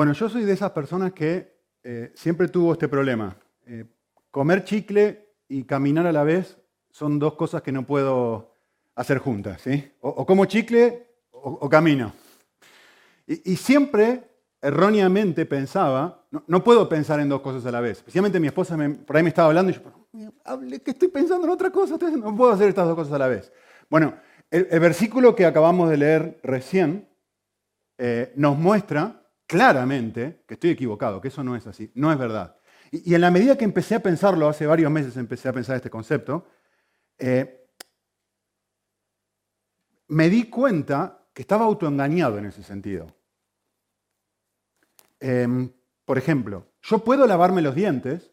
Bueno, yo soy de esas personas que eh, siempre tuvo este problema. Eh, comer chicle y caminar a la vez son dos cosas que no puedo hacer juntas. ¿sí? O, como chicle o, camino. Y, siempre, erróneamente, pensaba, no, puedo pensar en dos cosas a la vez. Especialmente mi esposa por ahí me estaba hablando y yo, hable que estoy pensando en otra cosa, no puedo hacer estas dos cosas a la vez. Bueno, el, versículo que acabamos de leer recién eh, nos muestra claramente que estoy equivocado, que eso no es así, no es verdad. Y, en la medida que empecé a pensarlo, hace varios meses empecé a pensar este concepto, eh, me di cuenta que estaba autoengañado en ese sentido. Em, por ejemplo, yo puedo lavarme los dientes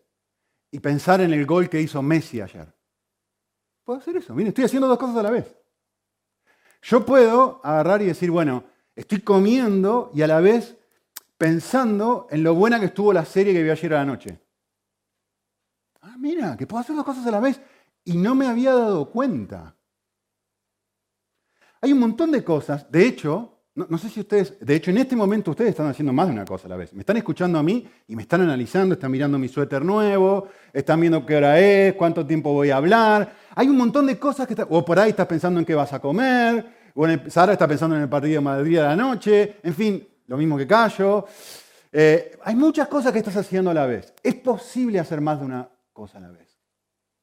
y pensar en el gol que hizo Messi ayer. Puedo hacer eso. Miren, estoy haciendo dos cosas a la vez. Yo puedo agarrar y decir, bueno, estoy comiendo y a la vez pensando en lo buena que estuvo la serie que vi ayer a la noche. Ah, mira, que puedo hacer dos cosas a la vez y no me había dado cuenta. Hay un montón de cosas, de hecho, no, sé si ustedes, de hecho en este momento ustedes están haciendo más de una cosa a la vez. Me están escuchando a mí y me están analizando, están mirando mi suéter nuevo, están viendo qué hora es, cuánto tiempo voy a hablar. Hay un montón de cosas que... o por ahí estás pensando en qué vas a comer, o Sara está pensando en el partido de Madrid de la noche, en fin, lo mismo que Cayo. Eh, hay muchas cosas que estás haciendo a la vez. Es posible hacer más de una cosa a la vez.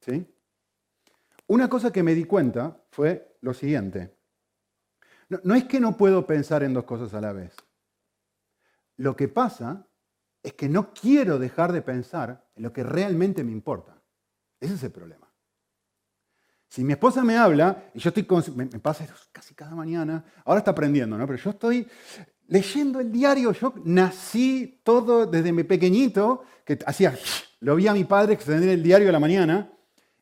¿sí? Una cosa que me di cuenta fue lo siguiente. No, es que no puedo pensar en dos cosas a la vez. Lo que pasa es que no quiero dejar de pensar en lo que realmente me importa. Ese es el problema. Si mi esposa me habla, y yo estoy, me, me pasa casi cada mañana, ahora está aprendiendo, ¿no? Pero yo estoy leyendo el diario. Yo nací todo desde mi pequeñito, que hacía, lo vi a mi padre extender el diario a la mañana,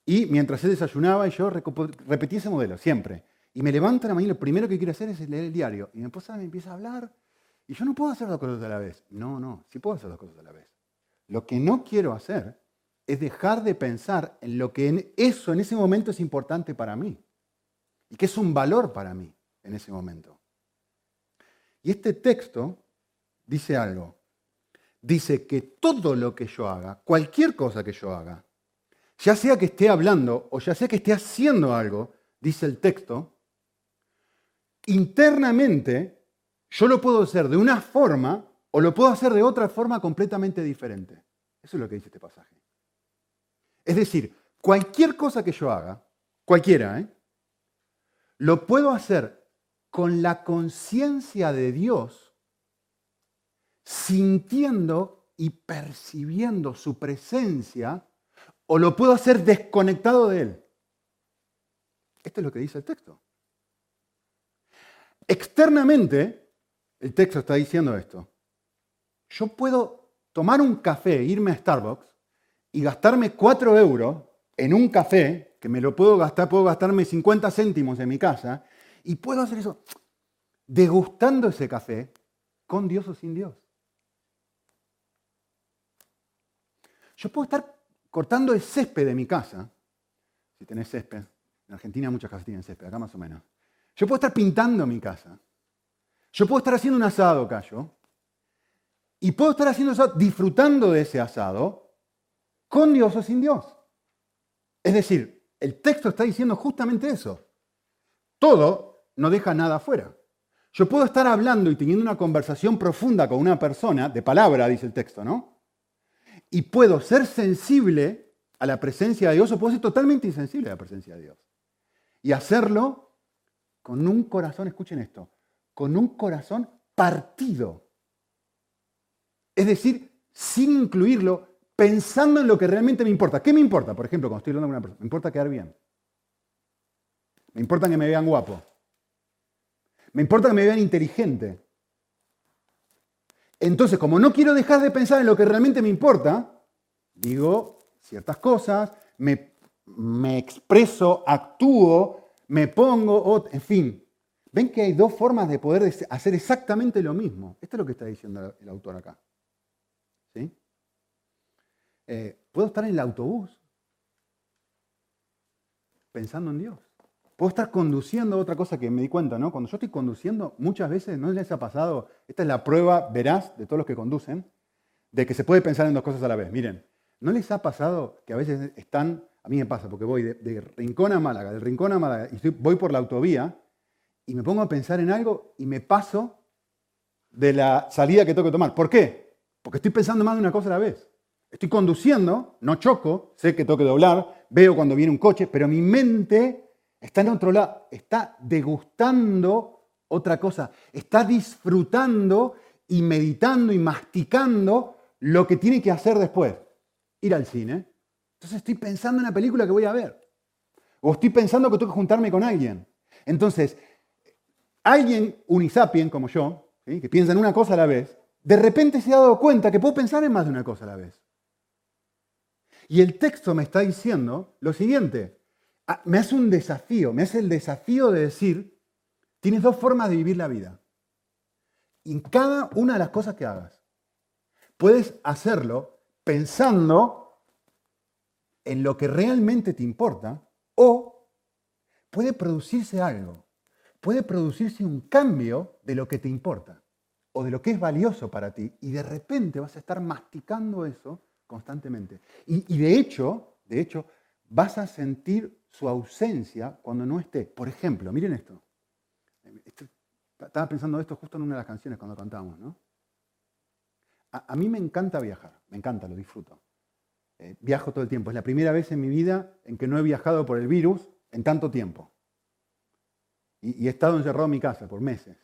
y mientras él desayunaba, yo repetí ese modelo, siempre. Y me levanto a la mañana, lo primero que quiero hacer es leer el diario. Y mi esposa me empieza a hablar, y yo no puedo hacer dos cosas a la vez. No, no, sí puedo hacer dos cosas a la vez. Lo que no quiero hacer es dejar de pensar en lo que en eso en ese momento es importante para mí. Y que es un valor para mí en ese momento. Y este texto dice algo. Dice que todo lo que yo haga, cualquier cosa que yo haga, ya sea que esté hablando o ya sea que esté haciendo algo, dice el texto, internamente yo lo puedo hacer de una forma o lo puedo hacer de otra forma completamente diferente. Eso es lo que dice este pasaje. Es decir, cualquier cosa que yo haga, cualquiera, ¿eh? lo puedo hacer con la conciencia de Dios, sintiendo y percibiendo su presencia, o lo puedo hacer desconectado de Él. Esto es lo que dice el texto. Externamente, el texto está diciendo esto. Yo puedo tomar un café, irme a Starbucks y gastarme 4 euros en un café, que me lo puedo gastar, puedo gastarme 50 céntimos en mi casa, y puedo hacer eso degustando ese café con Dios o sin Dios. Yo puedo estar cortando el césped de mi casa, si tenés césped, en Argentina muchas casas tienen césped, acá más o menos. Yo puedo estar pintando mi casa. Yo puedo estar haciendo un asado, callo. Y puedo estar haciendo eso, disfrutando de ese asado, con Dios o sin Dios. Es decir, el texto está diciendo justamente eso. Todo no deja nada afuera. Yo puedo estar hablando y teniendo una conversación profunda con una persona, de palabra, dice el texto, ¿no? Y puedo ser sensible a la presencia de Dios o puedo ser totalmente insensible a la presencia de Dios. Y hacerlo con un corazón, escuchen esto, con un corazón partido. Es decir, sin incluirlo, pensando en lo que realmente me importa. ¿Qué me importa? Por ejemplo, cuando estoy hablando con una persona, me importa quedar bien. Me importa que me vean guapo. Me importa que me vean inteligente. Entonces, como no quiero dejar de pensar en lo que realmente me importa, digo ciertas cosas, me, expreso, actúo, me pongo, en fin. Ven que hay dos formas de poder hacer exactamente lo mismo. Esto es lo que está diciendo el autor acá. ¿Sí? Eh, puedo estar en el autobús pensando en Dios. Puedo estar conduciendo, otra cosa que me di cuenta, ¿no? Cuando yo estoy conduciendo, muchas veces no les ha pasado, esta es la prueba veraz de todos los que conducen, de que se puede pensar en dos cosas a la vez. Miren, ¿no les ha pasado que a veces están, a mí me pasa, porque voy de, Rincón a Málaga, del Rincón a Málaga, y voy por la autovía, y me pongo a pensar en algo y me paso de la salida que tengo que tomar. ¿Por qué? Porque estoy pensando más de una cosa a la vez. Estoy conduciendo, no choco, sé que tengo que doblar, veo cuando viene un coche, pero mi mente está en otro lado, está degustando otra cosa, está disfrutando y meditando y masticando lo que tiene que hacer después, ir al cine. Entonces estoy pensando en la película que voy a ver. O estoy pensando que tengo que juntarme con alguien. Entonces, alguien unisapien como yo, que piensa en una cosa a la vez, de repente se ha dado cuenta que puedo pensar en más de una cosa a la vez. Y el texto me está diciendo lo siguiente, me hace un desafío, me hace el desafío de decir, tienes dos formas de vivir la vida. En cada una de las cosas que hagas, puedes hacerlo pensando en lo que realmente te importa o puede producirse algo, puede producirse un cambio de lo que te importa o de lo que es valioso para ti y de repente vas a estar masticando eso constantemente. Y, y de hecho, de hecho, vas a sentir su ausencia cuando no esté. Por ejemplo, miren esto. Estaba pensando esto justo en una de las canciones cuando cantamos, ¿no? A, mí me encanta viajar, me encanta, lo disfruto. Eh, viajo todo el tiempo. Es la primera vez en mi vida en que no he viajado por el virus en tanto tiempo. Y, he estado encerrado en mi casa por meses.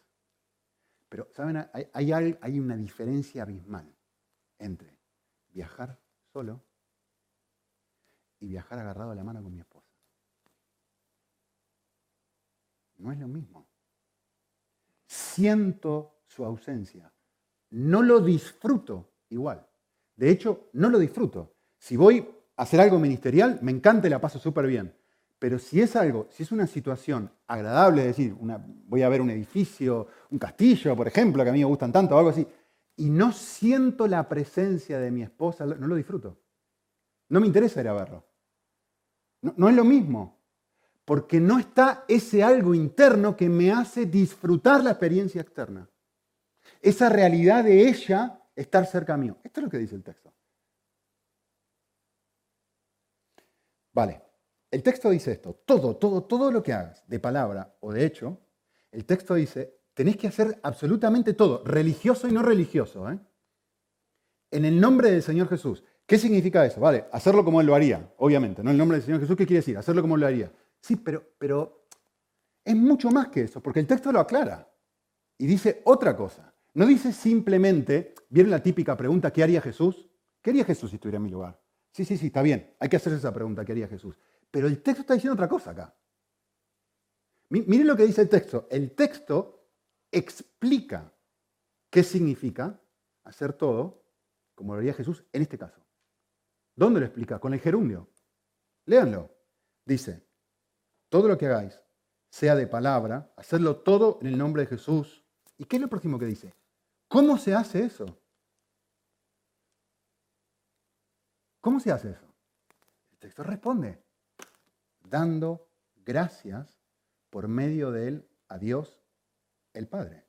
Pero, ¿saben? hay, hay una diferencia abismal entre viajar solo y viajar agarrado a la mano con mi esposa. No es lo mismo. Siento su ausencia. No lo disfruto igual. De hecho, no lo disfruto. Si voy a hacer algo ministerial, me encanta y la paso súper bien. Pero si es algo, si es una situación agradable, es decir, una, voy a ver un edificio, un castillo, por ejemplo, que a mí me gustan tanto, o algo así, y no siento la presencia de mi esposa, no lo disfruto. No me interesa ir a verlo. No, es lo mismo, porque no está ese algo interno que me hace disfrutar la experiencia externa. Esa realidad de ella estar cerca mío. Esto es lo que dice el texto. Vale, el texto dice esto, todo, todo, todo lo que hagas, de palabra o de hecho, el texto dice, tenéis que hacer absolutamente todo, religioso y no religioso, ¿eh? en el nombre del Señor Jesús. ¿Qué significa eso? Vale, hacerlo como Él lo haría, obviamente, ¿no? El nombre del Señor Jesús, ¿qué quiere decir? Hacerlo como Él lo haría. Sí, pero, pero es mucho más que eso, porque el texto lo aclara y dice otra cosa. No dice simplemente, viene la típica pregunta, ¿qué haría Jesús? ¿Qué haría Jesús si estuviera en mi lugar? Sí, sí, sí, está bien, hay que hacerse esa pregunta, ¿qué haría Jesús? Pero el texto está diciendo otra cosa acá. Miren lo que dice el texto. El texto explica qué significa hacer todo como lo haría Jesús en este caso. ¿Dónde lo explica? Con el gerundio. Léanlo. Dice, todo lo que hagáis, sea de palabra, hacerlo todo en el nombre de Jesús. ¿Y qué es lo próximo que dice? ¿Cómo se hace eso? ¿Cómo se hace eso? El texto responde, dando gracias por medio de él a Dios el Padre.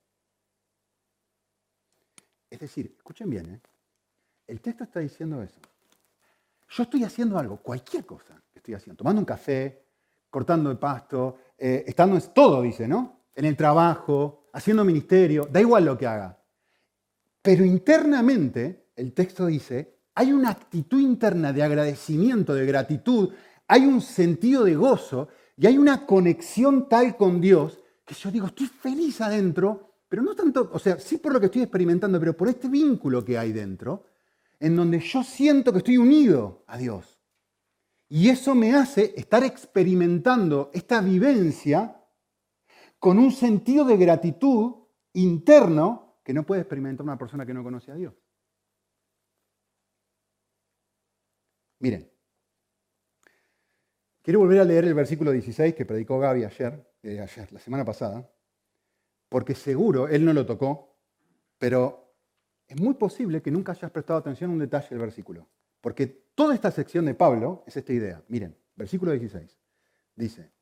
Es decir, escuchen bien, ¿eh? el texto está diciendo eso. Yo estoy haciendo algo, cualquier cosa que estoy haciendo, tomando un café, cortando el pasto, eh, estando en todo, dice, ¿no? En el trabajo, haciendo ministerio, da igual lo que haga. Pero internamente, el texto dice, hay una actitud interna de agradecimiento, de gratitud, hay un sentido de gozo y hay una conexión tal con Dios que yo digo, estoy feliz adentro, pero no tanto, o sea, sí por lo que estoy experimentando, pero por este vínculo que hay dentro, en donde yo siento que estoy unido a Dios. Y eso me hace estar experimentando esta vivencia con un sentido de gratitud interno que no puede experimentar una persona que no conoce a Dios. Miren, quiero volver a leer el versículo 16 que predicó Gaby ayer, eh, ayer, la semana pasada, porque seguro él no lo tocó, pero es muy posible que nunca hayas prestado atención a un detalle del versículo. Porque toda esta sección de Pablo es esta idea. Miren, versículo 16. Dice,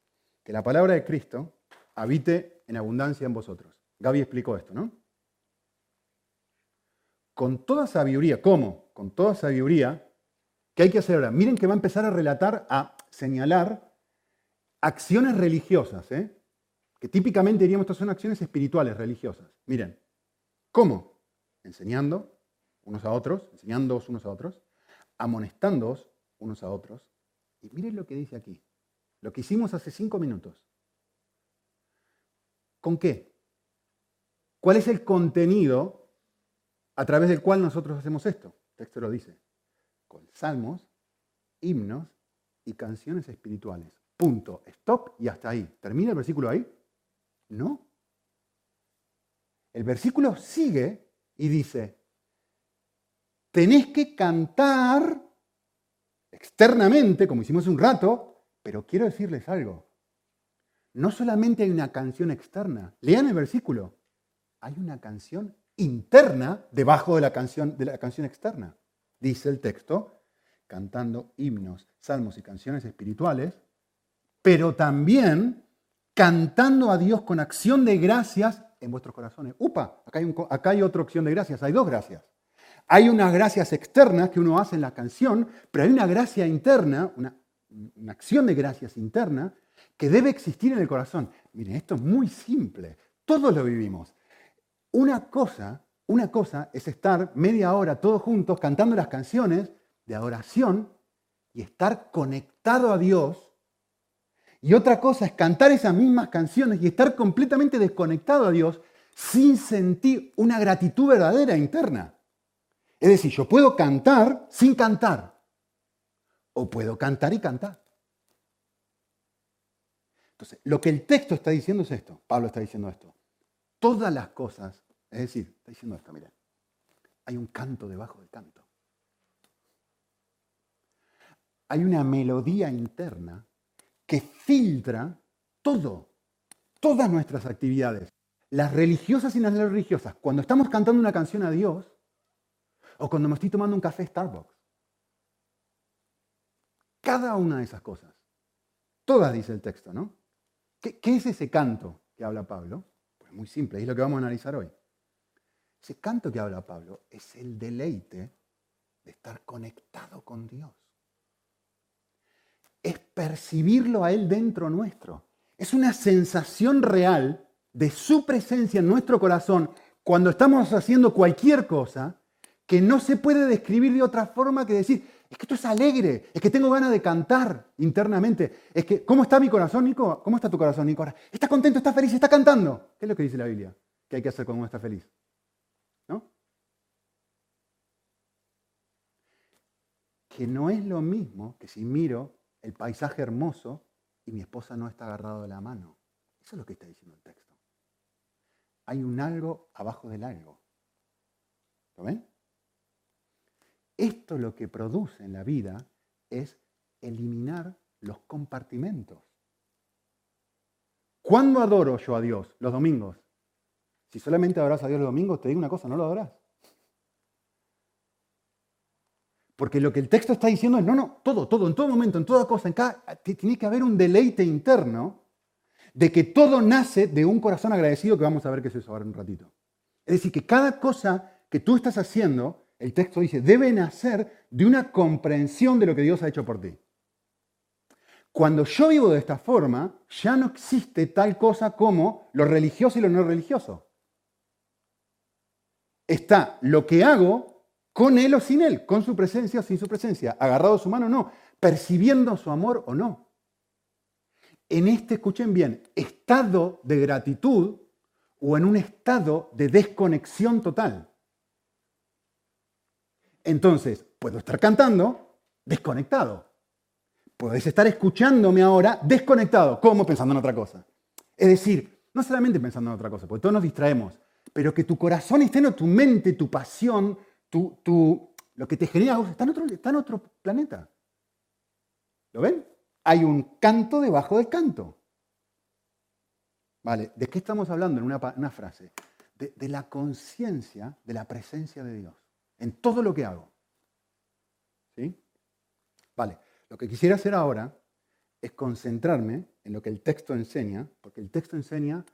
que la palabra de Cristo habite en abundancia en vosotros. Gaby explicó esto, ¿no? Con toda sabiduría, ¿cómo? Con toda sabiduría, ¿qué hay que hacer ahora? Miren que va a empezar a relatar, a señalar acciones religiosas, ¿eh? que típicamente diríamos estas son acciones espirituales, religiosas. Miren, ¿cómo? Enseñando unos a otros, enseñándoos unos a otros, amonestándoos unos a otros. Y miren lo que dice aquí, lo que hicimos hace cinco minutos. ¿Con qué? ¿Cuál es el contenido a través del cual nosotros hacemos esto? El texto lo dice. Con salmos, himnos y canciones espirituales. Punto. Stop y hasta ahí. ¿Termina el versículo ahí? No. El versículo sigue y dice, tenés que cantar externamente, como hicimos un rato, pero quiero decirles algo. No solamente hay una canción externa, lean el versículo, hay una canción interna debajo de la canción, de la canción externa. Dice el texto, cantando himnos, salmos y canciones espirituales, pero también cantando a Dios con acción de gracias en vuestros corazones. Upa, acá hay, acá hay otra acción de gracias, hay dos gracias. Hay unas gracias externas que uno hace en la canción, pero hay una gracia interna, una, una acción de gracias interna que debe existir en el corazón. Miren, esto es muy simple, todos lo vivimos. Una cosa, una cosa es estar media hora todos juntos cantando las canciones de adoración y estar conectado a Dios y otra cosa es cantar esas mismas canciones y estar completamente desconectado a Dios sin sentir una gratitud verdadera interna. Es decir, yo puedo cantar sin cantar. O puedo cantar y cantar. Entonces, lo que el texto está diciendo es esto. Pablo está diciendo esto. Todas las cosas, es decir, está diciendo esto, miren. Hay un canto debajo del canto. Hay una melodía interna que filtra todo, todas nuestras actividades, las religiosas y las no religiosas. Cuando estamos cantando una canción a Dios o cuando me estoy tomando un café Starbucks. Cada una de esas cosas. Todas dice el texto, ¿no? ¿Qué, es ese canto que habla Pablo? Pues muy simple, es lo que vamos a analizar hoy. Ese canto que habla Pablo es el deleite de estar conectado con Dios es percibirlo a Él dentro nuestro. Es una sensación real de su presencia en nuestro corazón cuando estamos haciendo cualquier cosa que no se puede describir de otra forma que decir, es que esto es alegre, es que tengo ganas de cantar internamente. Es que, ¿cómo está mi corazón, Nico? ¿Cómo está tu corazón, Nico? Está contento, está feliz, está cantando. ¿Qué es lo que dice la Biblia? ¿Qué hay que hacer cuando uno está feliz? ¿No? Que no es lo mismo que si miro el paisaje hermoso y mi esposa no está agarrado de la mano. Eso es lo que está diciendo el texto. Hay un algo abajo del algo. ¿Lo ven? Esto lo que produce en la vida es eliminar los compartimentos. ¿Cuándo adoro yo a Dios? Los domingos. Si solamente adoras a Dios los domingos, te digo una cosa, no lo adorás. Porque lo que el texto está diciendo es, no, no, todo, todo, en todo momento, en toda cosa, en cada, tiene que haber un deleite interno de que todo nace de un corazón agradecido que vamos a ver qué es eso ahora en un ratito. Es decir, que cada cosa que tú estás haciendo, el texto dice, debe nacer de una comprensión de lo que Dios ha hecho por ti. Cuando yo vivo de esta forma, ya no existe tal cosa como lo religioso y lo no religioso. Está lo que hago con él o sin él, con su presencia o sin su presencia, agarrado a su mano o no, percibiendo su amor o no. En este, escuchen bien, estado de gratitud o en un estado de desconexión total. Entonces, puedo estar cantando desconectado. Podéis estar escuchándome ahora desconectado, como pensando en otra cosa. Es decir, no solamente pensando en otra cosa, porque todos nos distraemos, pero que tu corazón esté en tu mente, tu pasión, lo que te genera está en, otro, otro planeta. ¿Lo ven? Hay un canto debajo del canto. ¿Vale? ¿De qué estamos hablando en una, frase? De, de la conciencia de la presencia de Dios en todo lo que hago. ¿Sí? Vale, lo que quisiera hacer ahora es concentrarme en lo que el texto enseña, porque el texto enseña,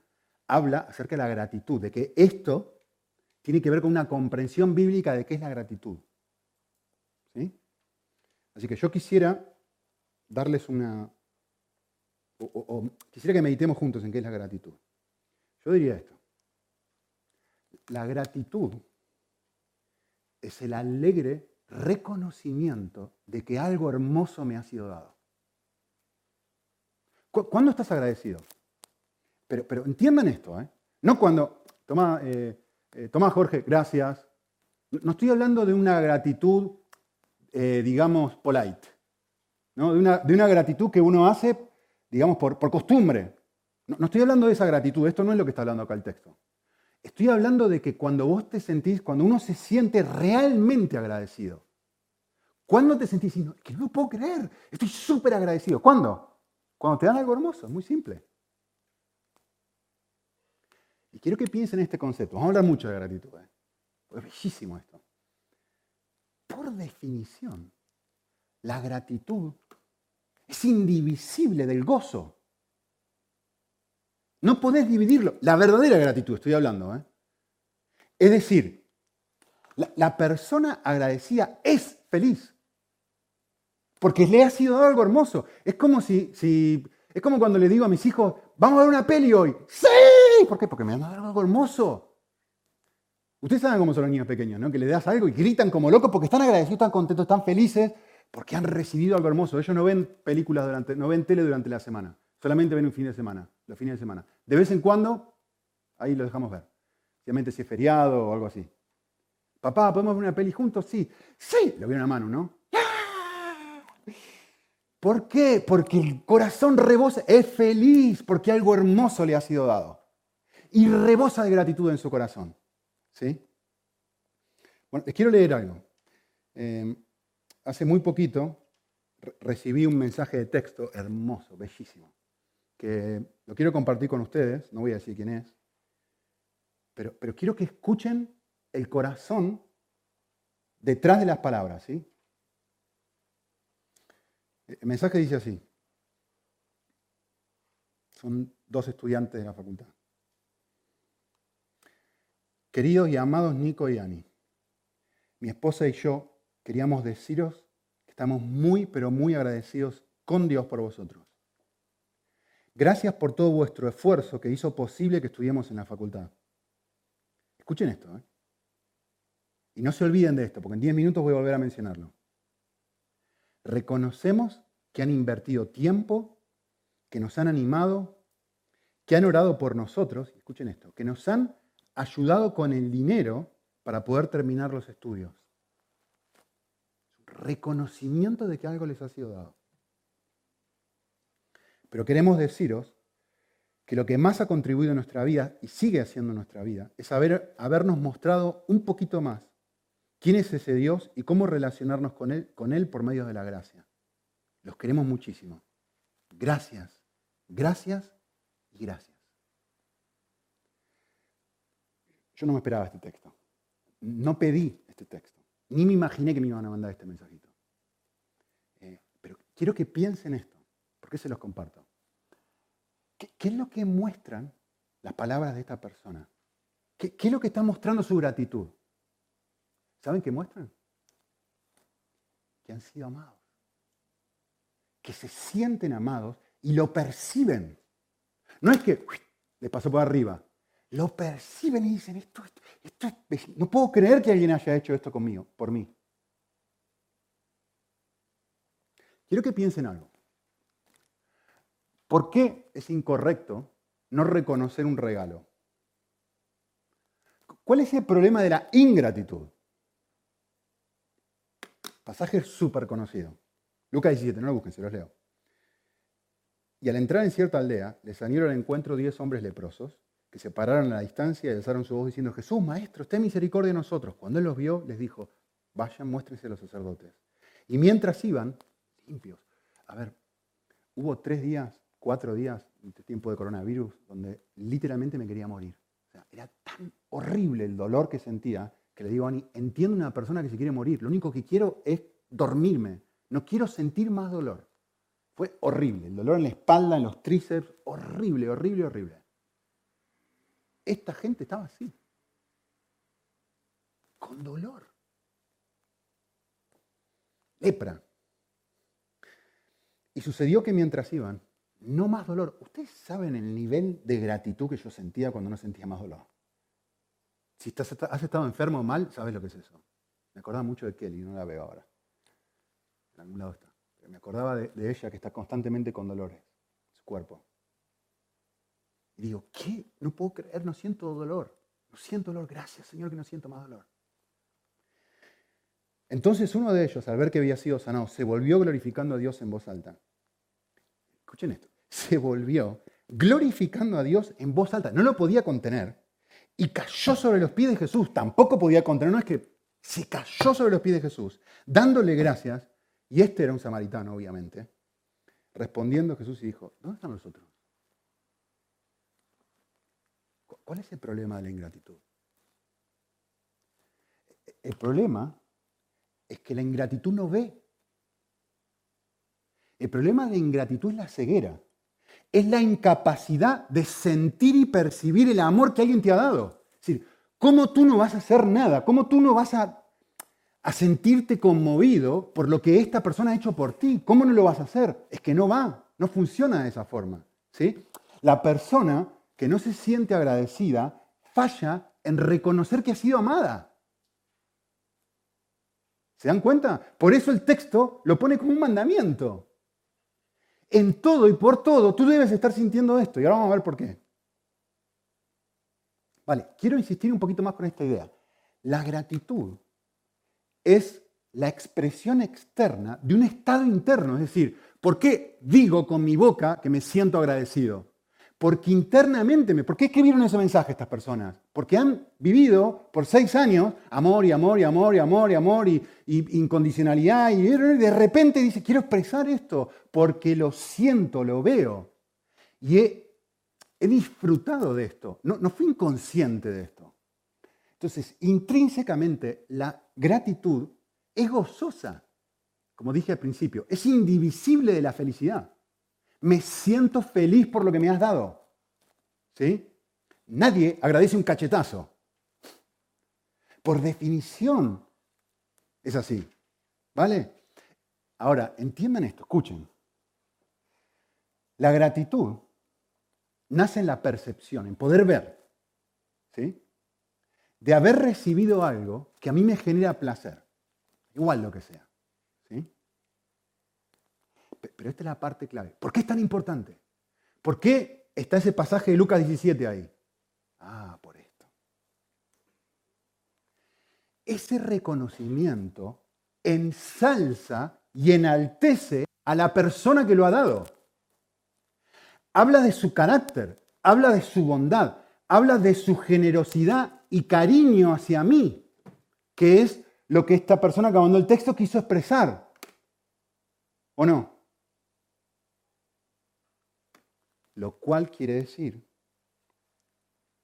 habla acerca de la gratitud, de que esto tiene que ver con una comprensión bíblica de qué es la gratitud. ¿Sí? Así que yo quisiera darles una, o, quisiera que meditemos juntos en qué es la gratitud. Yo diría esto. La gratitud es el alegre reconocimiento de que algo hermoso me ha sido dado. ¿Cuándo estás agradecido? Pero, pero entiendan esto, ¿eh? No cuando, toma, eh, eh, toma Jorge, gracias. No estoy hablando de una gratitud, eh, digamos, polite. ¿no? De, una, de, una, gratitud que uno hace, digamos, por, por costumbre. No, estoy hablando de esa gratitud, esto no es lo que está hablando acá el texto. Estoy hablando de que cuando vos te sentís, cuando uno se siente realmente agradecido, ¿cuándo te sentís que no puedo creer, estoy súper agradecido? ¿Cuándo? Cuando te dan algo hermoso, es muy simple. Quiero que piensen en este concepto. Vamos a hablar mucho de gratitud. ¿eh? Es bellísimo esto. Por definición, la gratitud es indivisible del gozo. No podés dividirlo. La verdadera gratitud, estoy hablando. ¿eh? Es decir, la, persona agradecida es feliz. Porque le ha sido algo hermoso. Es como si, si, es como cuando le digo a mis hijos, vamos a ver una peli hoy. ¡Sí! ¿Por qué? Porque me han dado algo hermoso. Ustedes saben cómo son los niños pequeños, ¿no? Que le das algo y gritan como locos porque están agradecidos, están contentos, están felices, porque han recibido algo hermoso. Ellos no ven películas durante, no ven tele durante la semana. Solamente ven un fin de semana, los fines de semana. De vez en cuando, ahí lo dejamos ver. Obviamente si es feriado o algo así. Papá, ¿podemos ver una peli juntos? Sí. Sí, le voy una mano, ¿no? ¿Por qué? Porque el corazón rebosa, es feliz porque algo hermoso le ha sido dado. Y rebosa de gratitud en su corazón. ¿Sí? Bueno, les quiero leer algo. Eh, hace muy poquito recibí un mensaje de texto hermoso, bellísimo que lo quiero compartir con ustedes, no voy a decir quién es, pero, pero quiero que escuchen el corazón detrás de las palabras, ¿sí? El mensaje dice así. Son dos estudiantes de la facultad. Queridos y amados Nico y Ani, mi esposa y yo queríamos deciros que estamos muy, pero muy agradecidos con Dios por vosotros. Gracias por todo vuestro esfuerzo que hizo posible que estudiemos en la facultad. Escuchen esto. ¿eh? Y no se olviden de esto, porque en 10 minutos voy a volver a mencionarlo. Reconocemos que han invertido tiempo, que nos han animado, que han orado por nosotros, escuchen esto, que nos han ayudado con el dinero para poder terminar los estudios. Reconocimiento de que algo les ha sido dado. Pero queremos deciros que lo que más ha contribuido en nuestra vida y sigue haciendo en nuestra vida es haber, habernos mostrado un poquito más quién es ese Dios y cómo relacionarnos con él, con él por medio de la gracia. Los queremos muchísimo. Gracias, gracias y gracias. Yo no me esperaba este texto. No pedí este texto. Ni me imaginé que me iban a mandar este mensajito. Eh, pero quiero que piensen esto. ¿Por qué se los comparto? ¿Qué, es lo que muestran las palabras de esta persona? ¿Qué, es lo que está mostrando su gratitud? ¿Saben qué muestran? Que han sido amados. Que se sienten amados y lo perciben. No es que les pasó por arriba. Lo perciben y dicen, esto, esto, no puedo creer que alguien haya hecho esto conmigo, por mí. Quiero que piensen algo. ¿Por qué es incorrecto no reconocer un regalo? ¿Cuál es el problema de la ingratitud? Pasaje súper conocido. Lucas 17, no lo busquen, se los leo. Y al entrar en cierta aldea, les salieron al encuentro diez hombres leprosos que se pararon a la distancia y alzaron su voz diciendo, Jesús, maestro, ten misericordia de nosotros. Cuando él los vio, les dijo, vayan, muéstrense a los sacerdotes. Y mientras iban, limpios, a ver, hubo tres días cuatro días este tiempo de coronavirus donde literalmente me quería morir. O sea, era tan horrible el dolor que sentía que le digo a Ani, entiendo una persona que se quiere morir, lo único que quiero es dormirme, no quiero sentir más dolor. Fue horrible. El dolor en la espalda, en los tríceps, horrible, horrible, horrible. Esta gente estaba así. Con dolor. Lepra. Y sucedió que mientras iban, no más dolor. Ustedes saben el nivel de gratitud que yo sentía cuando no sentía más dolor. Si has estado enfermo o mal, sabes lo que es eso. Me acordaba mucho de Kelly, no la veo ahora. En algún lado está. Pero me acordaba de, de ella que está constantemente con dolores, su cuerpo. Y digo, ¿qué? No puedo creer, no siento dolor. No siento dolor, gracias Señor que no siento más dolor. Entonces uno de ellos, al ver que había sido sanado, se volvió glorificando a Dios en voz alta. Escuchen esto, se volvió glorificando a Dios en voz alta. No lo podía contener y cayó sobre los pies de Jesús. Tampoco podía contener, no es que se cayó sobre los pies de Jesús, dándole gracias. Y este era un samaritano, obviamente. Respondiendo Jesús y dijo, ¿dónde están los otros? ¿Cuál es el problema de la ingratitud? El problema es que la ingratitud no ve. El problema de ingratitud es la ceguera. Es la incapacidad de sentir y percibir el amor que alguien te ha dado. Es decir, ¿cómo tú no vas a hacer nada? ¿Cómo tú no vas a, a sentirte conmovido por lo que esta persona ha hecho por ti? ¿Cómo no lo vas a hacer? Es que no va, no funciona de esa forma. ¿sí? La persona que no se siente agradecida falla en reconocer que ha sido amada. ¿Se dan cuenta? Por eso el texto lo pone como un mandamiento. En todo y por todo tú debes estar sintiendo esto. Y ahora vamos a ver por qué. Vale, quiero insistir un poquito más con esta idea. La gratitud es la expresión externa de un estado interno. Es decir, ¿por qué digo con mi boca que me siento agradecido? Porque internamente, ¿por qué escribieron ese mensaje estas personas? Porque han vivido por seis años amor y amor y amor y amor y amor y, incondicionalidad y de repente dice, quiero expresar esto porque lo siento, lo veo. Y he, disfrutado de esto, no, no fui inconsciente de esto. Entonces, intrínsecamente, la gratitud es gozosa, como dije al principio, es indivisible de la felicidad me siento feliz por lo que me has dado. ¿Sí? Nadie agradece un cachetazo. Por definición es así. ¿Vale? Ahora, entiendan esto, escuchen. La gratitud nace en la percepción, en poder ver, ¿sí? De haber recibido algo que a mí me genera placer, igual lo que sea. Pero esta es la parte clave. ¿Por qué es tan importante? ¿Por qué está ese pasaje de Lucas 17 ahí? Ah, por esto. Ese reconocimiento ensalza y enaltece a la persona que lo ha dado. Habla de su carácter, habla de su bondad, habla de su generosidad y cariño hacia mí, que es lo que esta persona que mandó el texto quiso expresar. ¿O no? Lo cual quiere decir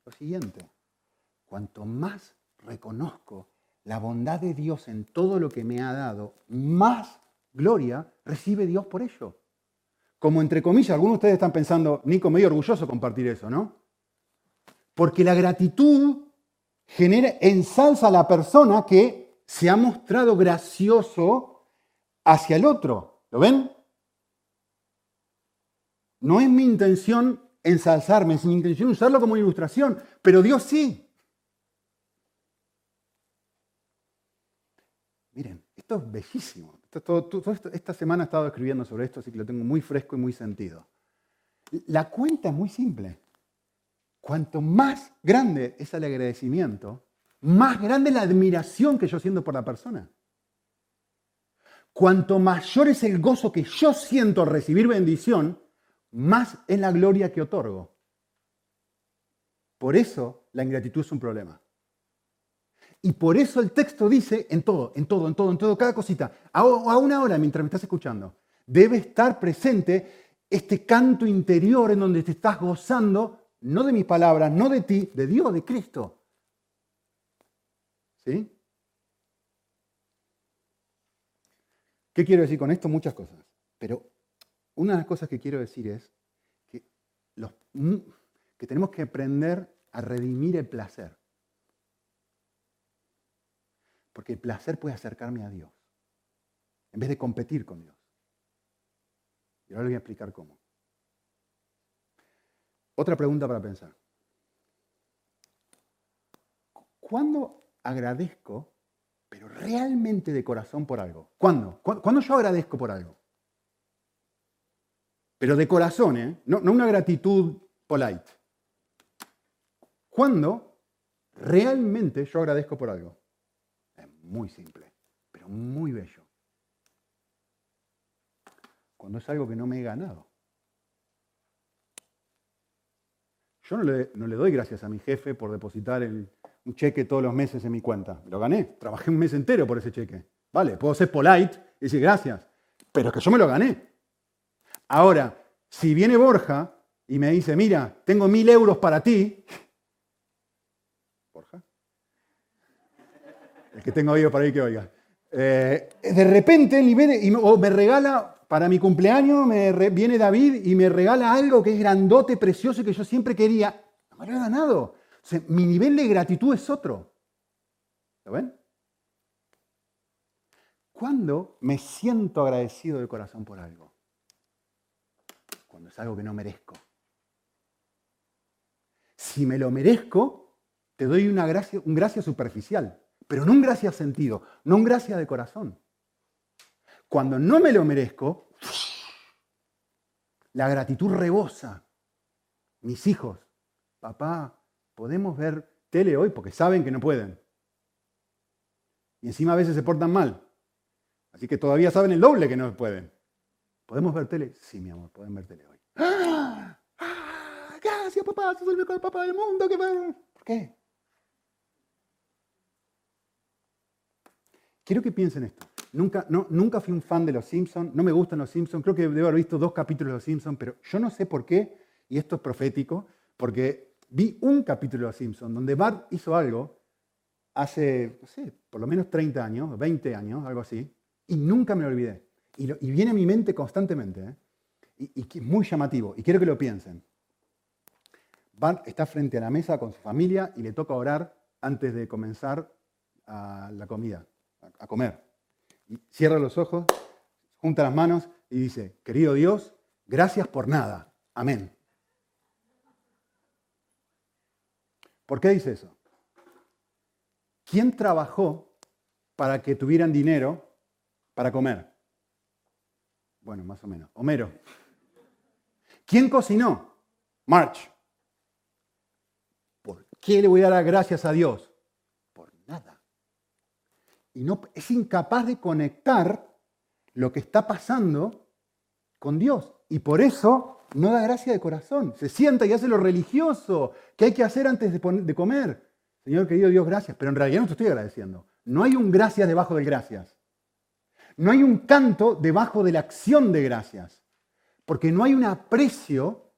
lo siguiente, cuanto más reconozco la bondad de Dios en todo lo que me ha dado, más gloria recibe Dios por ello. Como entre comillas, algunos de ustedes están pensando, Nico, medio orgulloso compartir eso, ¿no? Porque la gratitud genera, ensalza a la persona que se ha mostrado gracioso hacia el otro. ¿Lo ven? No es mi intención ensalzarme, es mi intención usarlo como ilustración, pero Dios sí. Miren, esto es bellísimo. esta semana he estado escribiendo sobre esto, así que lo tengo muy fresco y muy sentido. La cuenta es muy simple. Cuanto más grande es el agradecimiento, más grande la admiración que yo siento por la persona. Cuanto mayor es el gozo que yo siento al recibir bendición, más es la gloria que otorgo. Por eso la ingratitud es un problema. Y por eso el texto dice en todo, en todo, en todo, en todo, cada cosita, a, una hora mientras me estás escuchando, debe estar presente este canto interior en donde te estás gozando, no de mis palabras, no de ti, de Dios, de Cristo. ¿Sí? ¿Qué quiero decir con esto? Muchas cosas. Pero una de las cosas que quiero decir es que, los, que tenemos que aprender a redimir el placer. Porque el placer puede acercarme a Dios, en vez de competir con Dios. Y ahora les voy a explicar cómo. Otra pregunta para pensar. ¿Cuándo agradezco, pero realmente de corazón por algo? ¿Cuándo? ¿Cuándo yo agradezco por algo? Pero de corazón, ¿eh? No, una gratitud polite. ¿Cuándo realmente yo agradezco por algo? Es muy simple, pero muy bello. Cuando es algo que no me he ganado. Yo no le, no le doy gracias a mi jefe por depositar un cheque todos los meses en mi cuenta. Lo gané. Trabajé un mes entero por ese cheque. Vale, puedo ser polite y decir gracias. Pero es que yo me lo gané. Ahora, si viene Borja y me dice, mira, tengo mil euros para ti. Borja. El que tengo oído para ahí que oiga. Eh, de repente, o me regala para mi cumpleaños me viene David y me regala algo que es grandote, precioso y que yo siempre quería. No me lo he ganado. mi nivel de gratitud es otro. ¿Lo ven? ¿Cuándo me siento agradecido de corazón por algo? Es algo que no merezco. Si me lo merezco, te doy una gracia, un gracia superficial, pero no un gracia sentido, no un gracia de corazón. Cuando no me lo merezco, la gratitud rebosa. Mis hijos, papá, podemos ver tele hoy porque saben que no pueden. Y encima a veces se portan mal. Así que todavía saben el doble que no pueden. ¿Podemos ver tele? Sí, mi amor, pueden ver tele hoy. ¡Ah! Gracias, papá, sos el mejor papá del mundo. ¿Por qué? Quiero que piensen esto. Nunca, no, nunca fui un fan de Los Simpsons, no me gustan Los Simpsons, creo que debo haber visto dos capítulos de Los Simpsons, pero yo no sé por qué, y esto es profético, porque vi un capítulo de Los Simpsons donde Bart hizo algo hace, no sé, por lo menos 30 años, 20 años, algo así, y nunca me lo olvidé. Y, viene a mi mente constantemente, ¿eh? y, es muy llamativo, y quiero que lo piensen. Bart está frente a la mesa con su familia y le toca orar antes de comenzar a la comida, a comer cierra los ojos, junta las manos y dice, querido Dios, gracias por nada. Amén. ¿Por qué dice eso? ¿Quién trabajó para que tuvieran dinero para comer? Bueno, más o menos. Homero. ¿Quién cocinó? March. ¿Por qué le voy a dar gracias a Dios? Por nada y no, es incapaz de conectar lo que está pasando con Dios. Y por eso no da gracia de corazón. Se sienta y hace lo religioso que hay que hacer antes de, comer. Señor querido Dios, gracias. Pero en realidad no te estoy agradeciendo. No hay un gracias debajo del gracias. No hay un canto debajo de la acción de gracias. Porque no hay un aprecio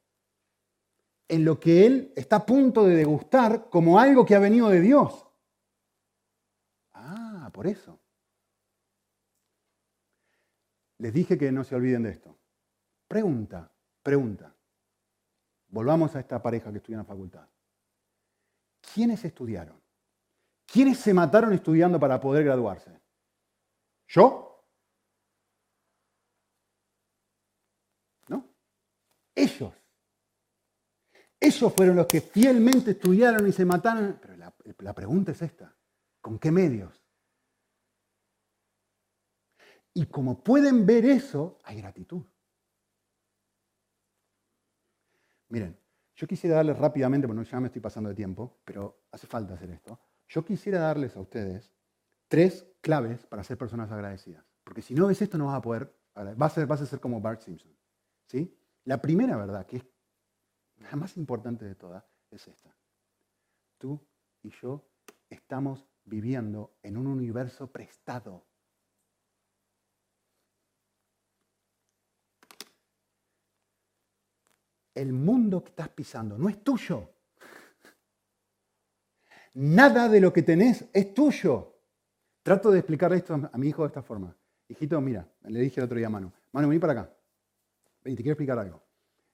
en lo que Él está a punto de degustar como algo que ha venido de Dios por eso. Les dije que no se olviden de esto. Pregunta, pregunta. Volvamos a esta pareja que estudia en la facultad. ¿Quiénes estudiaron? ¿Quiénes se mataron estudiando para poder graduarse? ¿Yo? ¿No? Ellos. Ellos fueron los que fielmente estudiaron y se mataron. Pero la, pregunta es esta. ¿Con qué medios? Y como pueden ver eso, hay gratitud. Miren, yo quisiera darles rápidamente, bueno, ya me estoy pasando de tiempo, pero hace falta hacer esto. Yo quisiera darles a ustedes tres claves para ser personas agradecidas. Porque si no ves esto, no vas a poder, vas a, vas a ser como Bart Simpson. ¿sí? La primera verdad, que es la más importante de todas, es esta. Tú y yo estamos viviendo en un universo prestado. el mundo que estás pisando no es tuyo. Nada de lo que tenés es tuyo. Trato de explicarle esto a mi hijo de esta forma. Hijito, mira, le dije el otro día a Manu, Manu, vení para acá. Ven, te quiero explicar algo.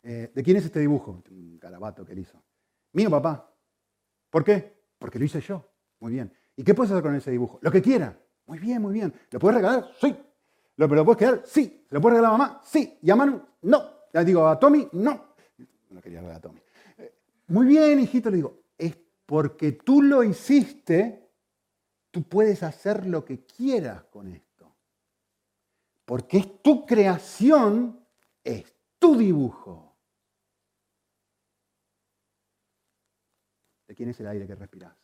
Eh, ¿De quién es este dibujo? Un carabato que él hizo. Mío, papá. ¿Por qué? Porque lo hice yo. Muy bien. ¿Y qué puedes hacer con ese dibujo? Lo que quiera. Muy bien, muy bien. ¿Lo puedes regalar? Sí. ¿Lo, puedes quedar? Sí. ¿Se lo puedes regalar a mamá? Sí. ¿Y a Manu? No. Ya digo, ¿a Tommy? No. No quería regalar a Tommy. Eh, muy bien, hijito, le digo, es porque tú lo hiciste, tú puedes hacer lo que quieras con esto. Porque es tu creación, es tu dibujo. ¿De quién es el aire que respiras?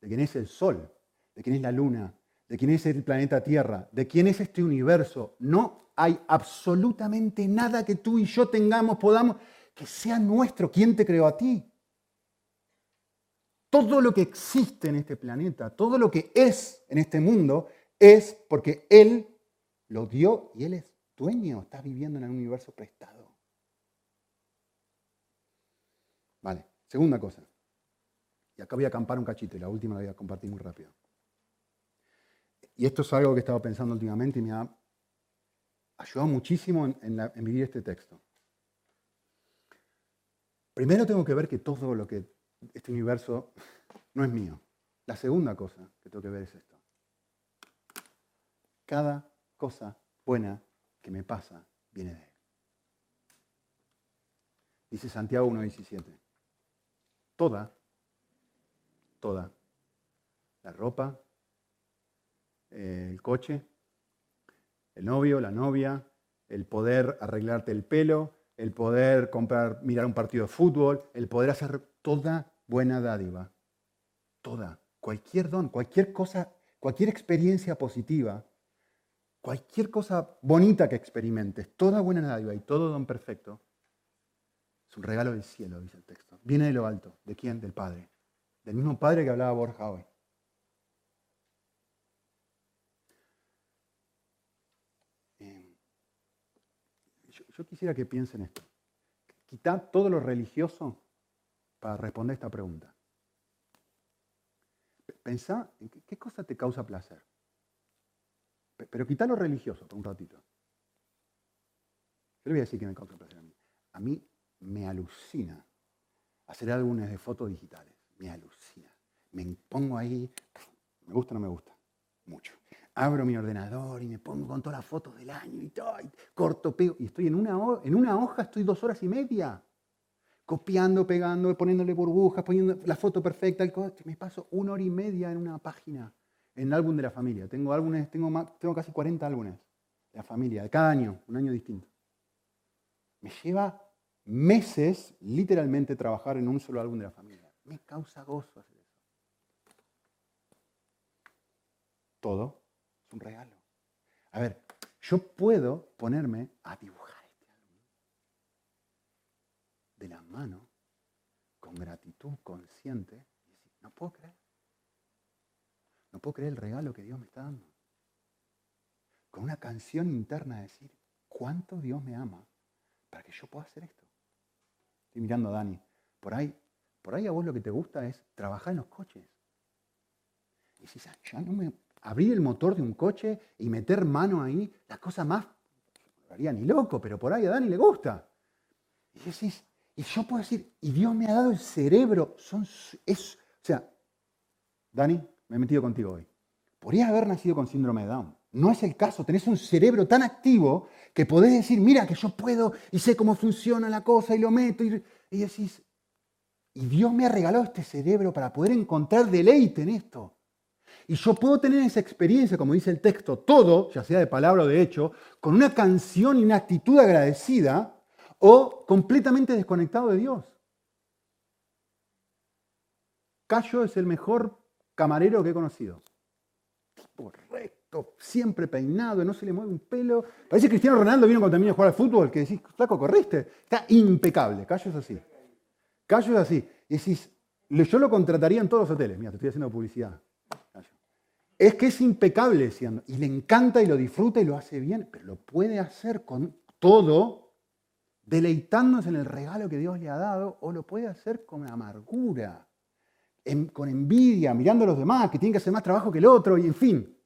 ¿De quién es el sol? ¿De quién es la luna? ¿De quién es el planeta Tierra? ¿De quién es este universo? No hay absolutamente nada que tú y yo tengamos, podamos, que sea nuestro. ¿Quién te creó a ti? Todo lo que existe en este planeta, todo lo que es en este mundo, es porque Él lo dio y Él es dueño. Estás viviendo en un universo prestado. Vale, segunda cosa. Y acá voy a acampar un cachito y la última la voy a compartir muy rápido. Y esto es algo que he estado pensando últimamente y me ha ayudado muchísimo en, en vivir este texto. Primero tengo que ver que todo lo que este universo no es mío. La segunda cosa que tengo que ver es esto. Cada cosa buena que me pasa viene de Él. Dice Santiago 1.17. Toda, toda, la ropa, el coche, el novio, la novia, el poder arreglarte el pelo, el poder comprar, mirar un partido de fútbol, el poder hacer toda buena dádiva, toda, cualquier don, cualquier cosa, cualquier experiencia positiva, cualquier cosa bonita que experimentes, toda buena dádiva y todo don perfecto, es un regalo del cielo, dice el texto. Viene de lo alto. ¿De quién? Del Padre. Del mismo Padre que hablaba Borja hoy. Yo quisiera que piensen esto. Quitar todo lo religioso para responder esta pregunta. Pensá en qué cosa te causa placer. Pero quita lo religioso por un ratito. Yo le voy a decir que me causa placer a mí. A mí me alucina hacer álbumes de fotos digitales. Me alucina. Me pongo ahí. ¿Me gusta o no me gusta? Mucho abro mi ordenador y me pongo con todas las fotos del año y todo, corto, pego, y estoy en una, en una hoja, estoy dos horas y media, copiando, pegando, poniéndole burbujas, poniendo la foto perfecta, me paso una hora y media en una página, en álbum de la familia. Tengo álbumes, tengo, tengo casi 40 álbumes de la familia, de cada año, un año distinto. Me lleva meses, literalmente, trabajar en un solo álbum de la familia. Me causa gozo hacer eso. Todo es un regalo. A ver, yo puedo ponerme a dibujar este álbum de la mano, con gratitud consciente, y decir, no puedo creer. No puedo creer el regalo que Dios me está dando. Con una canción interna de decir, ¿cuánto Dios me ama para que yo pueda hacer esto? Estoy mirando a Dani. Por ahí, por ahí a vos lo que te gusta es trabajar en los coches. Y dices, ah, ya no me, abrir el motor de un coche y meter mano ahí, la cosa más, no haría ni loco, pero por ahí a Dani le gusta. Y decís, y yo puedo decir, y Dios me ha dado el cerebro, son, es, o sea, Dani, me he metido contigo hoy. Podrías haber nacido con síndrome de Down. No es el caso, tenés un cerebro tan activo que podés decir, mira que yo puedo y sé cómo funciona la cosa y lo meto. Y, decís, y Dios me ha regalado este cerebro para poder encontrar deleite en esto. Y yo puedo tener esa experiencia, como dice el texto, todo, ya sea de palabra o de hecho, con una canción y una actitud agradecida o completamente desconectado de Dios. Cayo es el mejor camarero que he conocido. Tipo recto, siempre peinado, no se le mueve un pelo. Parece que Cristiano Ronaldo vino cuando terminó de jugar al fútbol, que decís, flaco, corriste. Está impecable. Cayo es así. Cayo es así. Y decís, yo lo contrataría en todos los hoteles. Mira, te estoy haciendo publicidad es que es impecable y le encanta y lo disfruta y lo hace bien, pero lo puede hacer con todo, deleitándose en el regalo que Dios le ha dado, o lo puede hacer con amargura, con envidia, mirando a los demás, que tienen que hacer más trabajo que el otro, y en fin.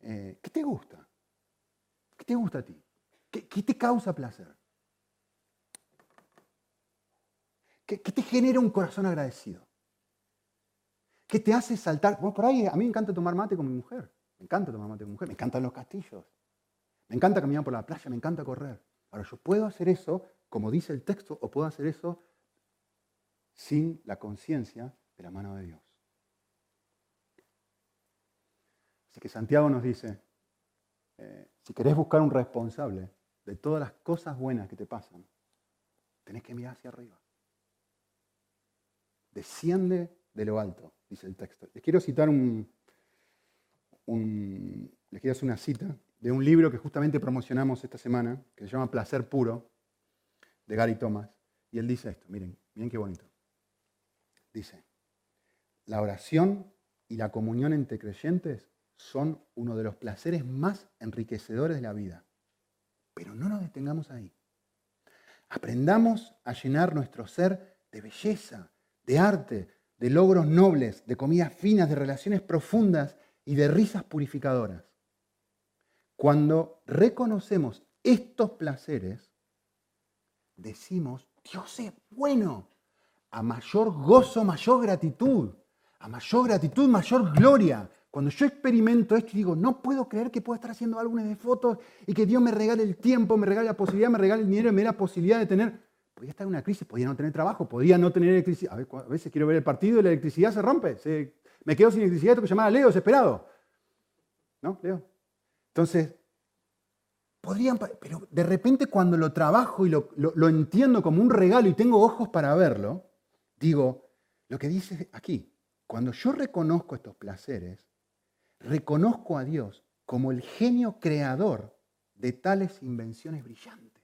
Eh, ¿Qué te gusta? ¿Qué te gusta a ti? ¿Qué, qué te causa placer? ¿Qué, ¿Qué, te genera un corazón agradecido? ¿Qué te hace saltar? Bueno, por ahí a mí me encanta tomar mate con mi mujer. Me encanta tomar mate con mi mujer. Me encantan los castillos. Me encanta caminar por la playa. Me encanta correr. Ahora, yo puedo hacer eso, como dice el texto, o puedo hacer eso sin la conciencia de la mano de Dios. Así que Santiago nos dice, eh, si querés buscar un responsable de todas las cosas buenas que te pasan, tenés que mirar hacia arriba. Desciende de lo alto, dice el texto. Les quiero citar un, les quiero hacer una cita de un libro que justamente promocionamos esta semana, que se llama Placer Puro, de Gary Thomas. Y él dice esto, miren, miren qué bonito. Dice, la oración y la comunión entre creyentes son uno de los placeres más enriquecedores de la vida. Pero no nos detengamos ahí. Aprendamos a llenar nuestro ser de belleza, de arte, de logros nobles, de comidas finas, de relaciones profundas y de risas purificadoras. Cuando reconocemos estos placeres, decimos, Dios es bueno. A mayor gozo, mayor gratitud. A mayor gratitud, mayor gloria. Cuando yo experimento esto y digo, no puedo creer que pueda estar haciendo álbumes de fotos y que Dios me regale el tiempo, me regale la posibilidad, me regale el dinero me dé la posibilidad de tener. Podía estar en una crisis, podía no tener trabajo, podía no tener electricidad. A veces quiero ver el partido y la electricidad se rompe. me quedo sin electricidad, tengo que llamar a Leo desesperado. ¿No, Leo? Entonces, podrían. Pero de repente, cuando lo trabajo y lo entiendo como un regalo y tengo ojos para verlo, digo, lo que dice aquí, cuando yo reconozco estos placeres, reconozco a Dios como el genio creador de tales invenciones brillantes.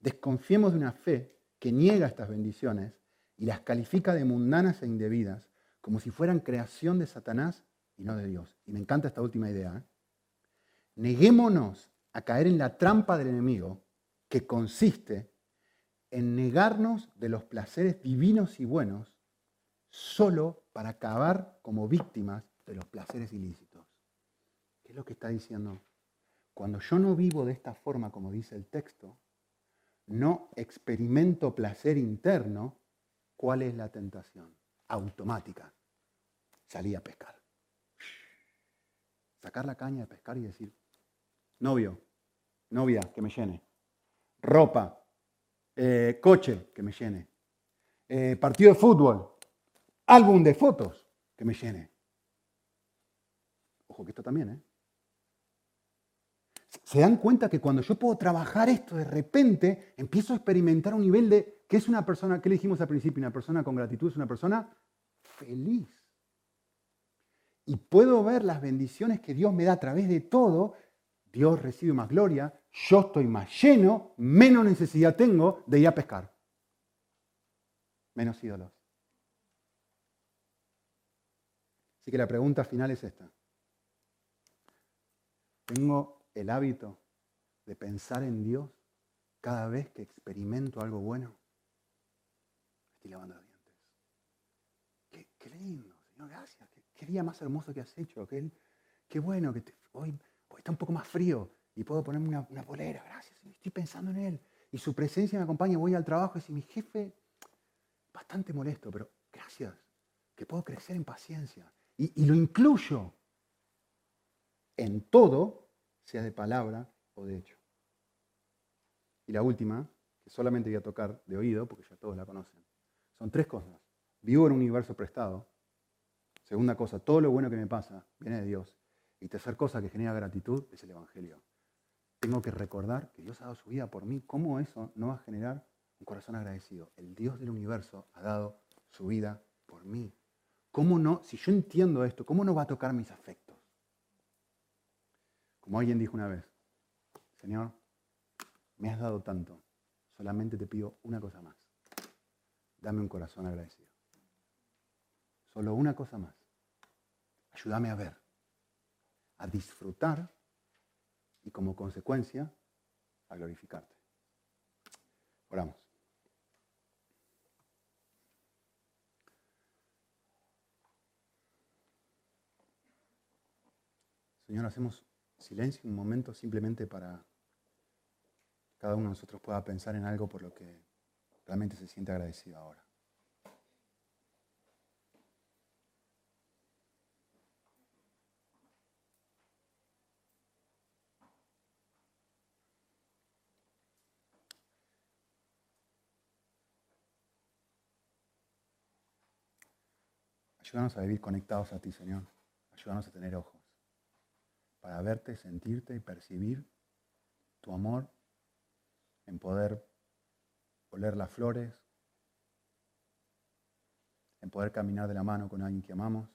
Desconfiemos de una fe que niega estas bendiciones y las califica de mundanas e indebidas, como si fueran creación de Satanás y no de Dios. Y me encanta esta última idea. ¿eh? Neguémonos a caer en la trampa del enemigo, que consiste en negarnos de los placeres divinos y buenos solo para acabar como víctimas de los placeres ilícitos. ¿Qué es lo que está diciendo? Cuando yo no vivo de esta forma, como dice el texto, no experimento placer interno, ¿cuál es la tentación? Automática. Salí a pescar. Sacar la caña de pescar y decir, novio, novia, que me llene. Ropa, eh, coche, que me llene. Eh, partido de fútbol, álbum de fotos que me llene. Ojo que esto también, ¿eh? Se dan cuenta que cuando yo puedo trabajar esto, de repente empiezo a experimentar un nivel de que es una persona, ¿qué le dijimos al principio? Una persona con gratitud es una persona feliz. Y puedo ver las bendiciones que Dios me da a través de todo. Dios recibe más gloria, yo estoy más lleno, menos necesidad tengo de ir a pescar. Menos ídolos. Así que la pregunta final es esta. ¿Tengo el hábito de pensar en Dios cada vez que experimento algo bueno? Estoy lavando los dientes. Qué, lindo, Señor, gracias. Qué, día más hermoso que has hecho. Qué, bueno que hoy, está un poco más frío y puedo ponerme una, una polera. Gracias, estoy pensando en Él. Y su presencia me acompaña. Voy al trabajo y si mi jefe, bastante molesto, pero gracias, que puedo crecer en paciencia y, lo incluyo en todo, sea de palabra o de hecho. Y la última, que solamente voy a tocar de oído, porque ya todos la conocen, son tres cosas. Vivo en un universo prestado. Segunda cosa, todo lo bueno que me pasa viene de Dios. Y tercera cosa que genera gratitud es el Evangelio. Tengo que recordar que Dios ha dado su vida por mí. ¿Cómo eso no va a generar un corazón agradecido? El Dios del universo ha dado su vida por mí. ¿Cómo no, si yo entiendo esto, cómo no va a tocar mis afectos? Como alguien dijo una vez, Señor, me has dado tanto, solamente te pido una cosa más. Dame un corazón agradecido. Solo una cosa más. Ayúdame a ver, a disfrutar y como consecuencia a glorificarte. Oramos. Señor, hacemos silencio un momento simplemente para que cada uno de nosotros pueda pensar en algo por lo que realmente se siente agradecido ahora. Ayúdanos a vivir conectados a ti, Señor. Ayúdanos a tener ojos para verte, sentirte y percibir tu amor, en poder oler las flores, en poder caminar de la mano con alguien que amamos,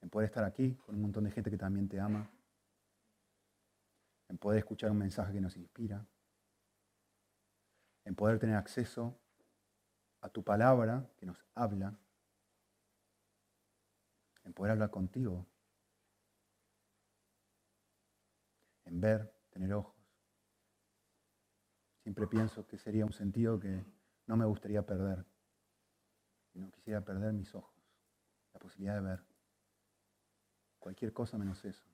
en poder estar aquí con un montón de gente que también te ama, en poder escuchar un mensaje que nos inspira, en poder tener acceso a tu palabra que nos habla, en poder hablar contigo, en ver, tener ojos. Siempre pienso que sería un sentido que no me gustaría perder. No quisiera perder mis ojos, la posibilidad de ver cualquier cosa menos eso.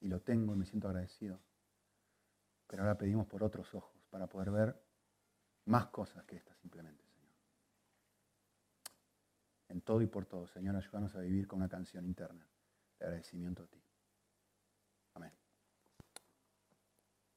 Y lo tengo y me siento agradecido. Pero ahora pedimos por otros ojos para poder ver más cosas que estas simplemente, Señor. En todo y por todo, Señor, ayúdanos a vivir con una canción interna de agradecimiento a ti.